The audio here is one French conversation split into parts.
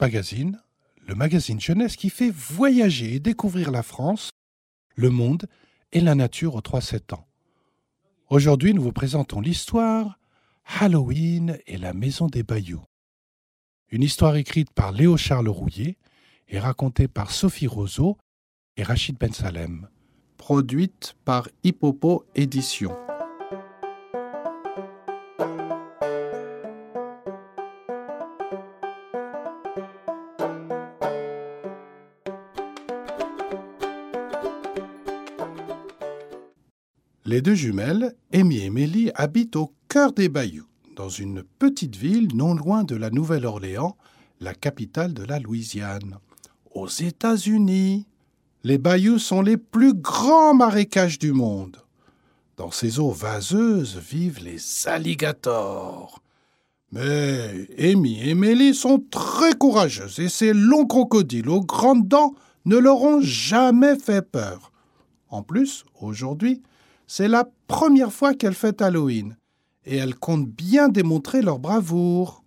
Magazine, le magazine jeunesse qui fait voyager et découvrir la France, le monde et la nature aux 3-7 ans. Aujourd'hui, nous vous présentons l'histoire Halloween et la maison des Bayous. Une histoire écrite par Léo Charles Rouillet et racontée par Sophie Roseau et Rachid Ben Salem. Produite par Hippopo Édition. Les deux jumelles, Amy et Mélie, habitent au cœur des bayous, dans une petite ville non loin de la Nouvelle-Orléans, la capitale de la Louisiane, aux États-Unis. Les bayous sont les plus grands marécages du monde. Dans ces eaux vaseuses vivent les alligators. Mais Amy et Mélie sont très courageuses et ces longs crocodiles aux grandes dents ne leur ont jamais fait peur. En plus, aujourd'hui, c'est la première fois qu'elle fête Halloween et elle compte bien démontrer leur bravoure.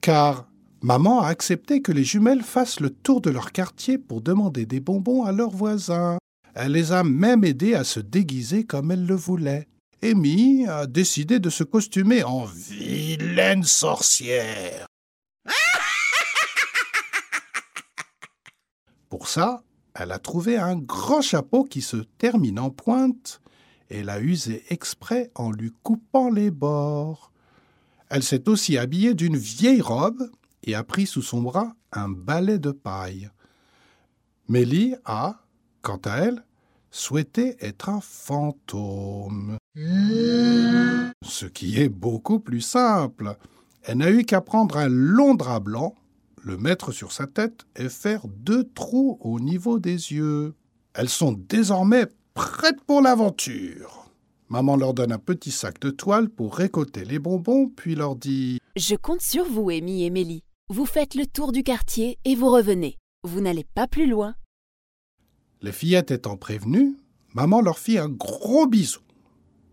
Car maman a accepté que les jumelles fassent le tour de leur quartier pour demander des bonbons à leurs voisins. Elle les a même aidées à se déguiser comme elles le voulaient. Amy a décidé de se costumer en vilaine sorcière. Pour ça, elle a trouvé un grand chapeau qui se termine en pointe et l'a usé exprès en lui coupant les bords. Elle s'est aussi habillée d'une vieille robe et a pris sous son bras un balai de paille. Mélie a, quant à elle, souhaité être un fantôme. Ce qui est beaucoup plus simple. Elle n'a eu qu'à prendre un long drap blanc, le mettre sur sa tête et faire deux trous au niveau des yeux. Elles sont désormais prêtes pour l'aventure. Maman leur donne un petit sac de toile pour récolter les bonbons, puis leur dit Je compte sur vous, Amy et Mélie. Vous faites le tour du quartier et vous revenez. Vous n'allez pas plus loin. Les fillettes étant prévenues, maman leur fit un gros bisou,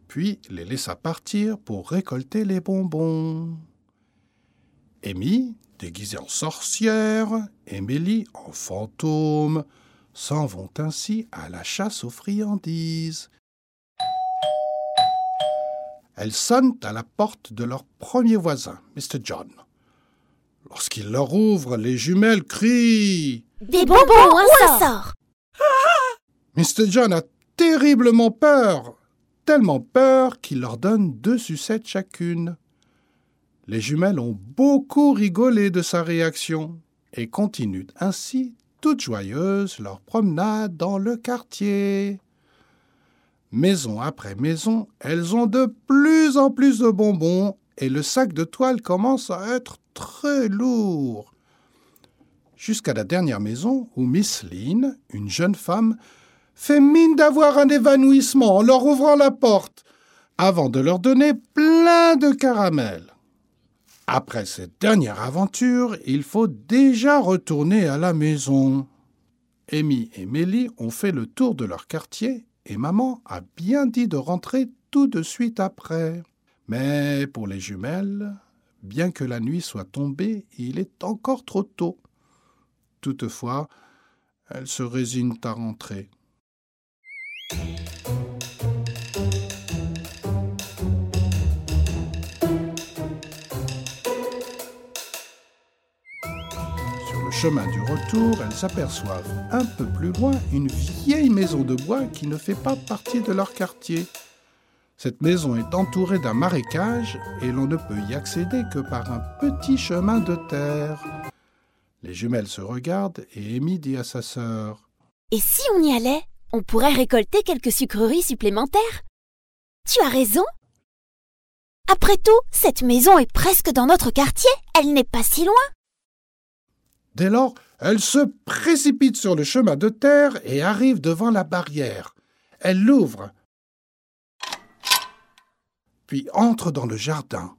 puis les laissa partir pour récolter les bonbons. Amy, déguisée en sorcière, et Mélie en fantôme, s'en vont ainsi à la chasse aux friandises. Elles sonnent à la porte de leur premier voisin, Mr. John. Lorsqu'il leur ouvre, les jumelles crient Des bonbons, un sort Mr. John a terriblement peur, tellement peur qu'il leur donne deux sucettes chacune. Les jumelles ont beaucoup rigolé de sa réaction et continuent ainsi toutes joyeuses leur promenade dans le quartier. Maison après maison, elles ont de plus en plus de bonbons et le sac de toile commence à être très lourd. Jusqu'à la dernière maison où Miss Lynn, une jeune femme, fait mine d'avoir un évanouissement en leur ouvrant la porte, avant de leur donner plein de caramels. Après cette dernière aventure, il faut déjà retourner à la maison. Amy et Mélie ont fait le tour de leur quartier et maman a bien dit de rentrer tout de suite après. Mais pour les jumelles, bien que la nuit soit tombée, il est encore trop tôt. Toutefois, elles se résignent à rentrer. Chemin du retour, elles aperçoivent un peu plus loin une vieille maison de bois qui ne fait pas partie de leur quartier. Cette maison est entourée d'un marécage et l'on ne peut y accéder que par un petit chemin de terre. Les jumelles se regardent et Amy dit à sa sœur Et si on y allait On pourrait récolter quelques sucreries supplémentaires. Tu as raison. Après tout, cette maison est presque dans notre quartier. Elle n'est pas si loin. Dès lors, elle se précipite sur le chemin de terre et arrive devant la barrière. Elle l'ouvre, puis entre dans le jardin.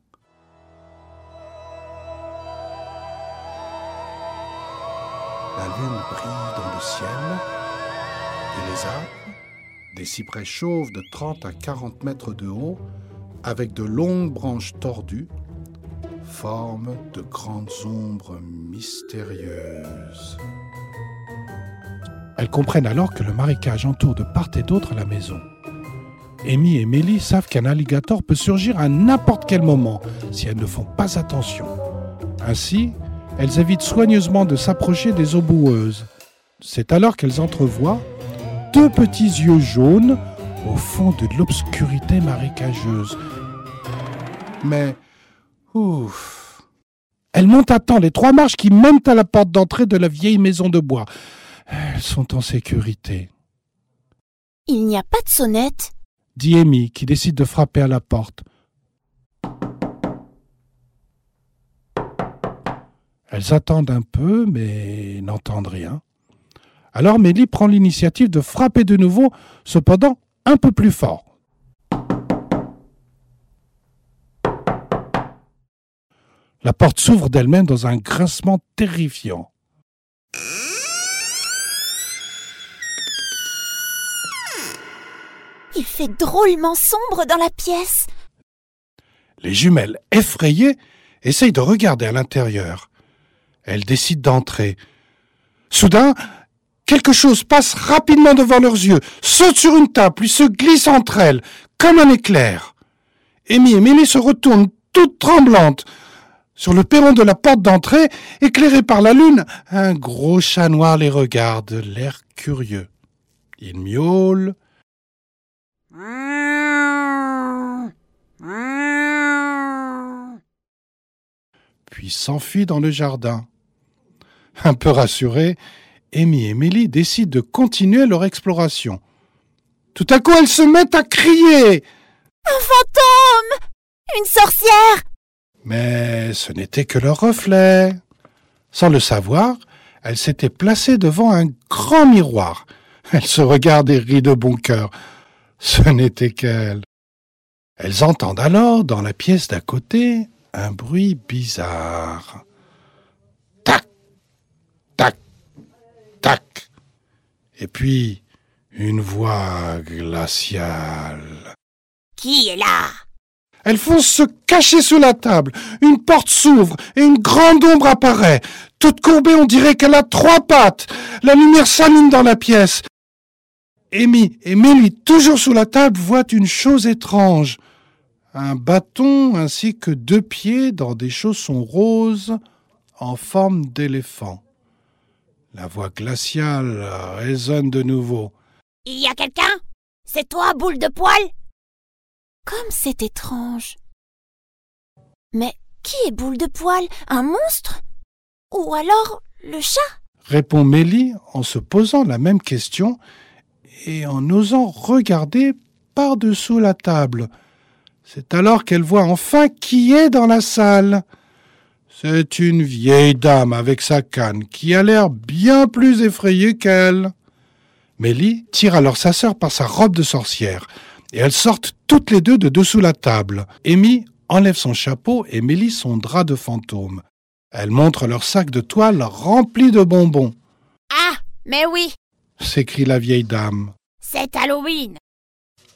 La lune brille dans le ciel et les arbres, des cyprès chauves de 30 à 40 mètres de haut, avec de longues branches tordues, forment de grandes ombres mystérieuses. Elles comprennent alors que le marécage entoure de part et d'autre la maison. Amy et Mélie savent qu'un alligator peut surgir à n'importe quel moment si elles ne font pas attention. Ainsi, elles évitent soigneusement de s'approcher des eaux boueuses. C'est alors qu'elles entrevoient deux petits yeux jaunes au fond de l'obscurité marécageuse. Mais, ouf, Elles montent à temps les trois marches qui mènent à la porte d'entrée de la vieille maison de bois. Elles sont en sécurité, Il n'y a pas de sonnette. dit Amy qui décide de frapper à la porte. Elles attendent un peu, mais n'entendent rien. Alors Mélie prend l'initiative de frapper de nouveau, cependant un peu plus fort. La porte s'ouvre d'elle-même dans un grincement terrifiant. Il fait drôlement sombre dans la pièce. Les jumelles, effrayées, essayent de regarder à l'intérieur. Elles décident d'entrer. Soudain, quelque chose passe rapidement devant leurs yeux, saute sur une table, puis se glisse entre elles, comme un éclair. Amy et Mélie se retournent, toutes tremblantes. Sur le perron de la porte d'entrée, éclairé par la lune, un gros chat noir les regarde, l'air curieux. Il miaule, puis s'enfuit dans le jardin. Un peu rassurés, Amy et Mélie décident de continuer leur exploration. Tout à coup, elles se mettent à crier. Un fantôme Une sorcière Mais ce n'était que leur reflet. Sans le savoir, elles s'étaient placées devant un grand miroir. Elles se regardent et rient de bon cœur. Ce n'était qu'elles. Elles entendent alors, dans la pièce d'à côté, un bruit bizarre. Tac, tac, tac. Et puis, une voix glaciale. Qui est là? Elles foncent se cacher sous la table. Une porte s'ouvre et une grande ombre apparaît. Toute courbée, on dirait qu'elle a trois pattes. La lumière s'allume dans la pièce. Amy et toujours sous la table, voient une chose étrange. Un bâton ainsi que deux pieds dans des chaussons roses en forme d'éléphant. La voix glaciale résonne de nouveau. Il y a quelqu'un? C'est toi, boule de poil? Comme c'est étrange. Mais qui est boule de poil Un monstre? Ou alors le chat? Répond Mélie en se posant la même question et en osant regarder par-dessous la table. C'est alors qu'elle voit enfin qui est dans la salle. C'est une vieille dame avec sa canne qui a l'air bien plus effrayée qu'elle. Mélie tire alors sa sœur par sa robe de sorcière et elles sortent toutes les deux de dessous la table. Amy enlève son chapeau et Mélie son drap de fantôme. Elles montrent leur sac de toile rempli de bonbons. Ah, mais oui, s'écrie la vieille dame. c'est Halloween.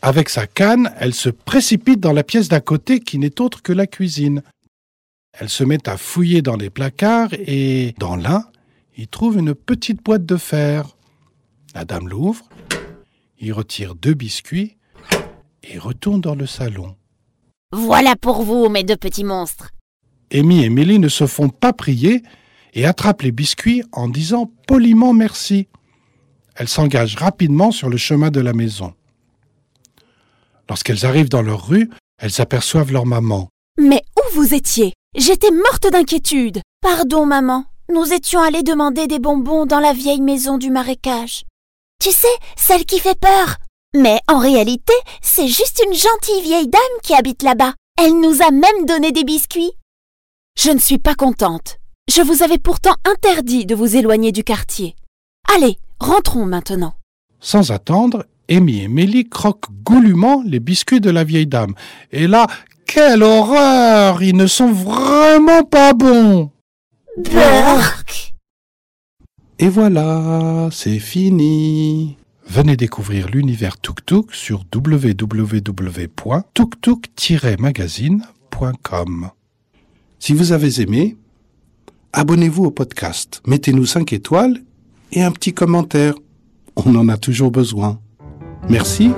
Avec sa canne, elle se précipite dans la pièce d'à côté qui n'est autre que la cuisine. Elle se met à fouiller dans les placards et, dans l'un, y trouve une petite boîte de fer. La dame l'ouvre, y retire deux biscuits et retourne dans le salon. Voilà pour vous, mes deux petits monstres. Amy et Mélie ne se font pas prier et attrapent les biscuits en disant poliment merci. Elles s'engagent rapidement sur le chemin de la maison. Lorsqu'elles arrivent dans leur rue, elles aperçoivent leur maman. Mais où vous étiez? J'étais morte d'inquiétude. Pardon, maman. Nous étions allés demander des bonbons dans la vieille maison du marécage. Tu sais, celle qui fait peur? Mais en réalité, c'est juste une gentille vieille dame qui habite là-bas. Elle nous a même donné des biscuits. Je ne suis pas contente. Je vous avais pourtant interdit de vous éloigner du quartier. Allez, rentrons maintenant. Sans attendre, Amy et Mélie croquent goulûment les biscuits de la vieille dame. Et là, quelle horreur Ils ne sont vraiment pas bons Burk Et voilà, c'est fini Venez découvrir l'univers Tuk Tuk sur www.tuktuk-magazine.com. Si vous avez aimé, abonnez-vous au podcast, mettez-nous 5 étoiles et un petit commentaire. On en a toujours besoin. Merci